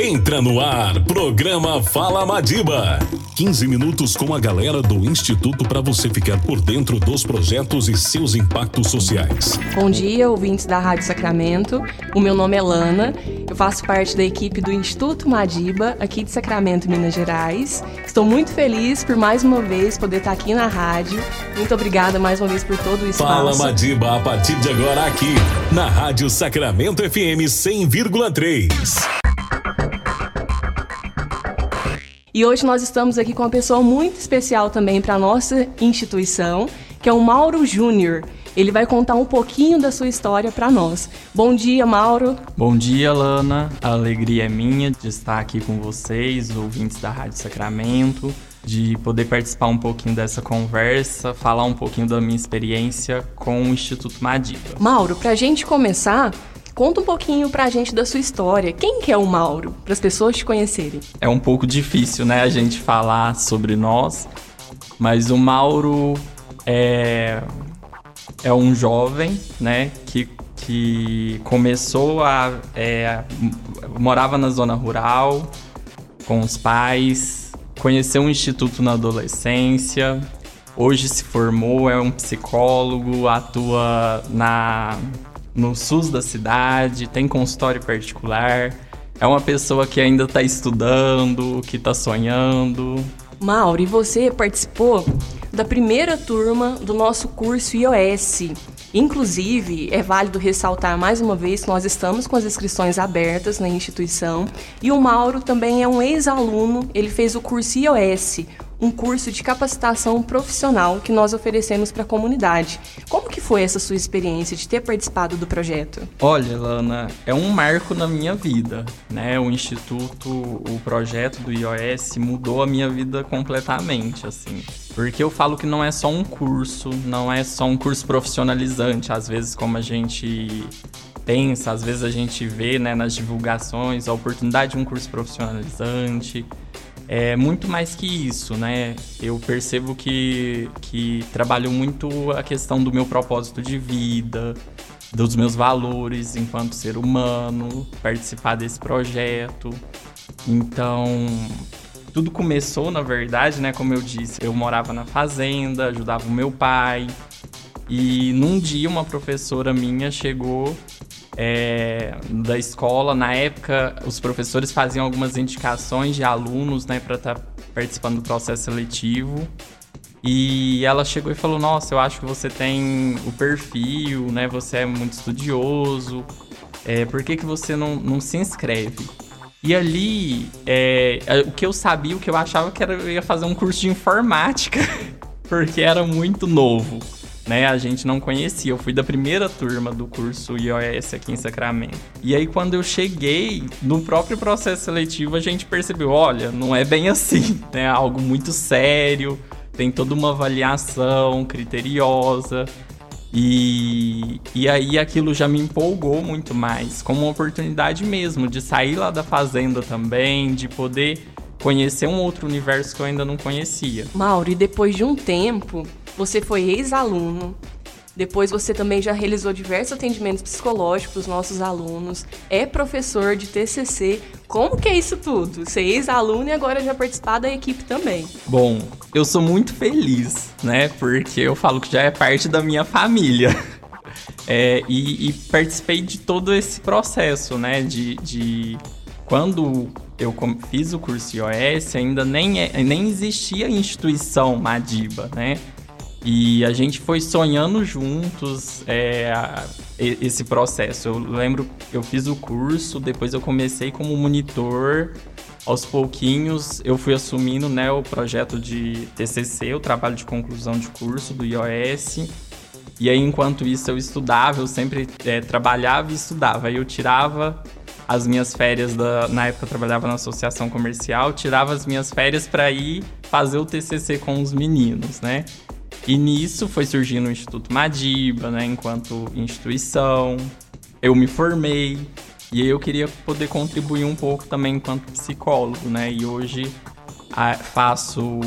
Entra no ar, programa Fala Madiba. 15 minutos com a galera do Instituto para você ficar por dentro dos projetos e seus impactos sociais. Bom dia, ouvintes da Rádio Sacramento. O meu nome é Lana. Eu faço parte da equipe do Instituto Madiba, aqui de Sacramento, Minas Gerais. Estou muito feliz por mais uma vez poder estar aqui na rádio. Muito obrigada mais uma vez por todo o espaço. Fala Madiba a partir de agora aqui na Rádio Sacramento FM 100,3. E hoje nós estamos aqui com uma pessoa muito especial também para a nossa instituição, que é o Mauro Júnior. Ele vai contar um pouquinho da sua história para nós. Bom dia, Mauro. Bom dia, Lana. A alegria é minha de estar aqui com vocês, ouvintes da Rádio Sacramento, de poder participar um pouquinho dessa conversa, falar um pouquinho da minha experiência com o Instituto Madiba. Mauro, para a gente começar, Conta um pouquinho pra gente da sua história. Quem que é o Mauro, para as pessoas te conhecerem? É um pouco difícil, né, a gente falar sobre nós, mas o Mauro é, é um jovem, né, que, que começou a... É, morava na zona rural, com os pais, conheceu um instituto na adolescência, hoje se formou, é um psicólogo, atua na no SUS da cidade, tem consultório particular. É uma pessoa que ainda está estudando, que está sonhando. Mauro, e você participou da primeira turma do nosso curso iOS. Inclusive, é válido ressaltar mais uma vez que nós estamos com as inscrições abertas na instituição e o Mauro também é um ex-aluno, ele fez o curso iOS, um curso de capacitação profissional que nós oferecemos para a comunidade. Como que foi essa sua experiência de ter participado do projeto? Olha, Lana, é um marco na minha vida, né? O instituto, o projeto do iOS mudou a minha vida completamente, assim. Porque eu falo que não é só um curso, não é só um curso profissionalizante, às vezes como a gente pensa, às vezes a gente vê, né, nas divulgações a oportunidade de um curso profissionalizante é muito mais que isso, né? Eu percebo que, que trabalho muito a questão do meu propósito de vida, dos meus valores enquanto ser humano, participar desse projeto. Então, tudo começou, na verdade, né? Como eu disse, eu morava na fazenda, ajudava o meu pai. E num dia uma professora minha chegou é, da escola. Na época, os professores faziam algumas indicações de alunos, né, para estar tá participando do processo seletivo. E ela chegou e falou: Nossa, eu acho que você tem o perfil, né? Você é muito estudioso. É, por que, que você não, não se inscreve? E ali, é, o que eu sabia, o que eu achava que era, eu ia fazer um curso de informática, porque era muito novo né? A gente não conhecia. Eu fui da primeira turma do curso iOS aqui em Sacramento. E aí, quando eu cheguei, no próprio processo seletivo, a gente percebeu: olha, não é bem assim, né? Algo muito sério, tem toda uma avaliação criteriosa. E, e aí aquilo já me empolgou muito mais, como uma oportunidade mesmo de sair lá da fazenda também, de poder conhecer um outro universo que eu ainda não conhecia. Mauro, e depois de um tempo, você foi ex-aluno. Depois você também já realizou diversos atendimentos psicológicos para os nossos alunos. É professor de TCC. Como que é isso tudo? Ser ex-aluno e agora já participar da equipe também. Bom, eu sou muito feliz, né? Porque eu falo que já é parte da minha família. É, e, e, participei de todo esse processo, né? De, de quando eu fiz o curso iOS, ainda nem, é, nem existia a instituição Madiba, né? E a gente foi sonhando juntos é, esse processo. Eu lembro, eu fiz o curso, depois eu comecei como monitor. Aos pouquinhos eu fui assumindo né, o projeto de TCC, o trabalho de conclusão de curso do iOS. E aí, enquanto isso, eu estudava, eu sempre é, trabalhava e estudava. Aí eu tirava as minhas férias, da, na época eu trabalhava na associação comercial, tirava as minhas férias para ir fazer o TCC com os meninos, né? E nisso foi surgindo o Instituto Madiba, né, enquanto instituição. Eu me formei e eu queria poder contribuir um pouco também enquanto psicólogo, né? E hoje a, faço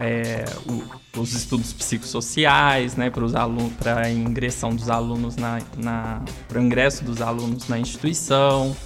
é, o, os estudos psicossociais, né, para os alunos, para ingressão dos alunos na, na para o ingresso dos alunos na instituição.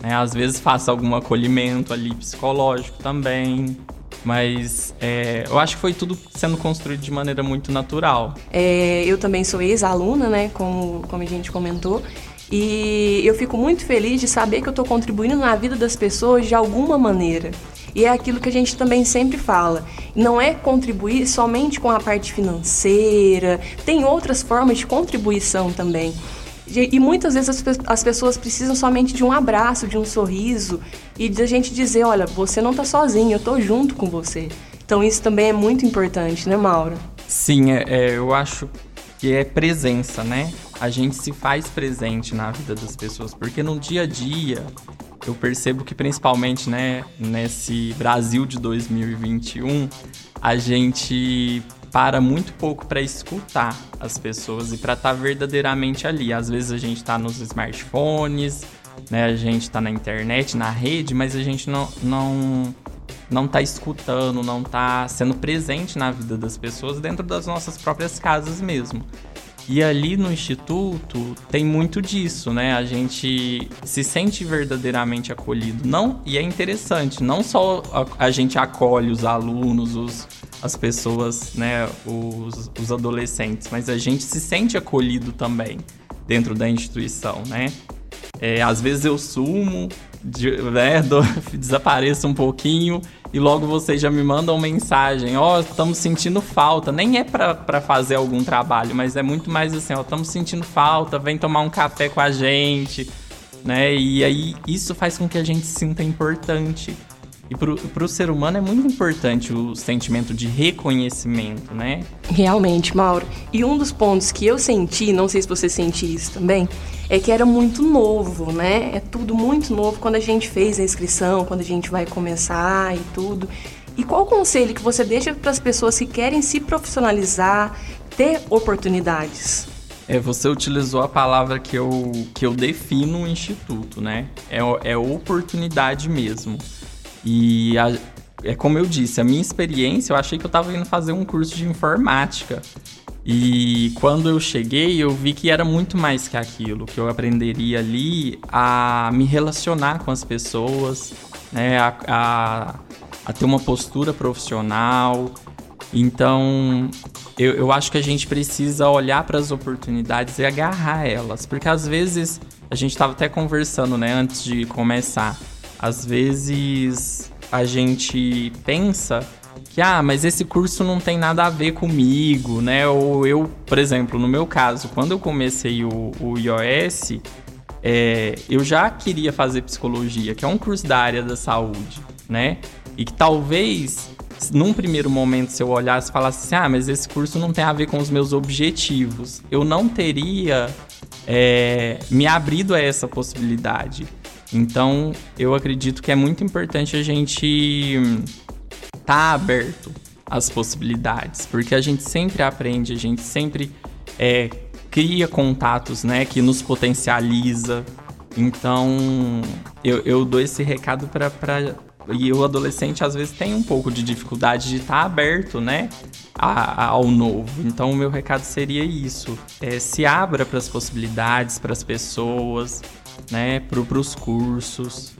Né? Às vezes faço algum acolhimento ali psicológico também. Mas é, eu acho que foi tudo sendo construído de maneira muito natural. É, eu também sou ex-aluna, né? Como, como a gente comentou. E eu fico muito feliz de saber que eu estou contribuindo na vida das pessoas de alguma maneira. E é aquilo que a gente também sempre fala. Não é contribuir somente com a parte financeira, tem outras formas de contribuição também. E muitas vezes as, pessoas precisam somente de um abraço, de um sorriso e de a gente dizer: olha, você não está sozinho, eu estou junto com você. Então isso também é muito importante, né, Mauro? Sim, é, é, eu acho que é presença, né? A gente se faz presente na vida das pessoas, porque no dia a dia eu percebo que principalmente, né, nesse Brasil de 2021, a gente para muito pouco para escutar as pessoas e para estar tá verdadeiramente ali. Às vezes a gente está nos smartphones, né? A gente está na internet, na rede, mas a gente não não não está escutando, não está sendo presente na vida das pessoas dentro das nossas próprias casas mesmo. E ali no instituto tem muito disso, né? A gente se sente verdadeiramente acolhido. Não, e é interessante, não só a, a gente acolhe os alunos, os, as pessoas, né, os, os adolescentes, mas a gente se sente acolhido também dentro da instituição, né? É, às vezes eu sumo, né, do, desapareço um pouquinho e logo vocês já me mandam mensagem, ó, oh, estamos sentindo falta. Nem é para fazer algum trabalho, mas é muito mais assim, ó, estamos sentindo falta, vem tomar um café com a gente, né? E aí isso faz com que a gente se sinta importante. E para o ser humano é muito importante o sentimento de reconhecimento, né? Realmente, Mauro. E um dos pontos que eu senti, não sei se você sente isso também, é que era muito novo, né? É tudo muito novo quando a gente fez a inscrição, quando a gente vai começar e tudo. E qual o conselho que você deixa para as pessoas que querem se profissionalizar, ter oportunidades? É, você utilizou a palavra que eu, que eu defino o instituto, né? É, é oportunidade mesmo. E a, é como eu disse, a minha experiência, eu achei que eu estava indo fazer um curso de informática. E quando eu cheguei, eu vi que era muito mais que aquilo, que eu aprenderia ali a me relacionar com as pessoas, né, a, a, a ter uma postura profissional. Então, eu, eu acho que a gente precisa olhar para as oportunidades e agarrar elas, porque às vezes a gente estava até conversando, né, antes de começar às vezes a gente pensa que, ah, mas esse curso não tem nada a ver comigo, né? Ou eu, por exemplo, no meu caso, quando eu comecei o, o iOS, é, eu já queria fazer psicologia, que é um curso da área da saúde, né? E que talvez, num primeiro momento, se eu olhasse e falasse assim, ah, mas esse curso não tem a ver com os meus objetivos, eu não teria é, me abrido a essa possibilidade. Então, eu acredito que é muito importante a gente estar tá aberto às possibilidades, porque a gente sempre aprende, a gente sempre é, cria contatos, né, que nos potencializa. Então, eu, eu dou esse recado para e o adolescente às vezes tem um pouco de dificuldade de estar tá aberto, né, a, a, ao novo. Então, o meu recado seria isso: é, se abra para as possibilidades, para as pessoas, né, para os cursos,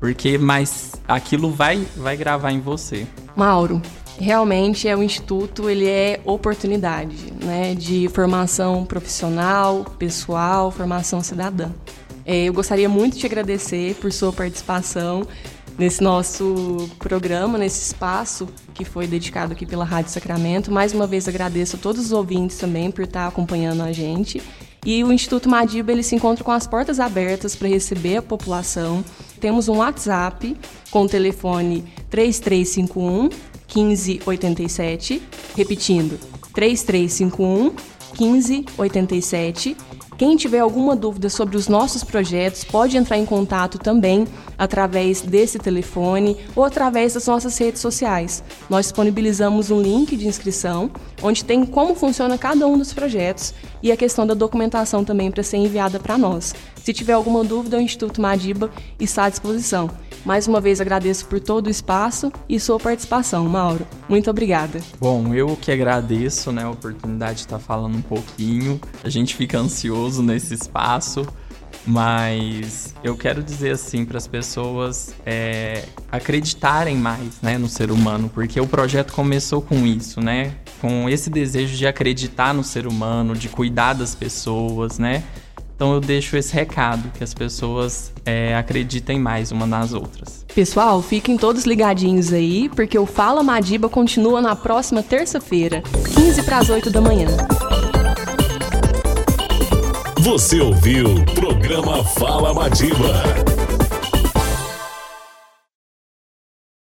porque mas aquilo vai vai gravar em você. Mauro, realmente é o instituto, ele é oportunidade, né, de formação profissional, pessoal, formação cidadã. É, eu gostaria muito de agradecer por sua participação nesse nosso programa, nesse espaço que foi dedicado aqui pela Rádio Sacramento. Mais uma vez agradeço a todos os ouvintes também por estar acompanhando a gente. E o Instituto Madiba ele se encontra com as portas abertas para receber a população. Temos um WhatsApp com o telefone 3351 1587, repetindo, 3351 1587 quem tiver alguma dúvida sobre os nossos projetos pode entrar em contato também através desse telefone ou através das nossas redes sociais. Nós disponibilizamos um link de inscrição onde tem como funciona cada um dos projetos e a questão da documentação também para ser enviada para nós. Se tiver alguma dúvida, o Instituto Madiba está à disposição. Mais uma vez agradeço por todo o espaço e sua participação, Mauro. Muito obrigada. Bom, eu que agradeço né, a oportunidade de estar falando um pouquinho. A gente fica ansioso nesse espaço. Mas eu quero dizer assim para as pessoas é, acreditarem mais né, no ser humano, porque o projeto começou com isso, né? Com esse desejo de acreditar no ser humano, de cuidar das pessoas, né? Então eu deixo esse recado, que as pessoas é, acreditem mais uma nas outras. Pessoal, fiquem todos ligadinhos aí, porque o Fala Madiba continua na próxima terça-feira, 15 para as 8 da manhã. Você ouviu o programa Fala Madiba.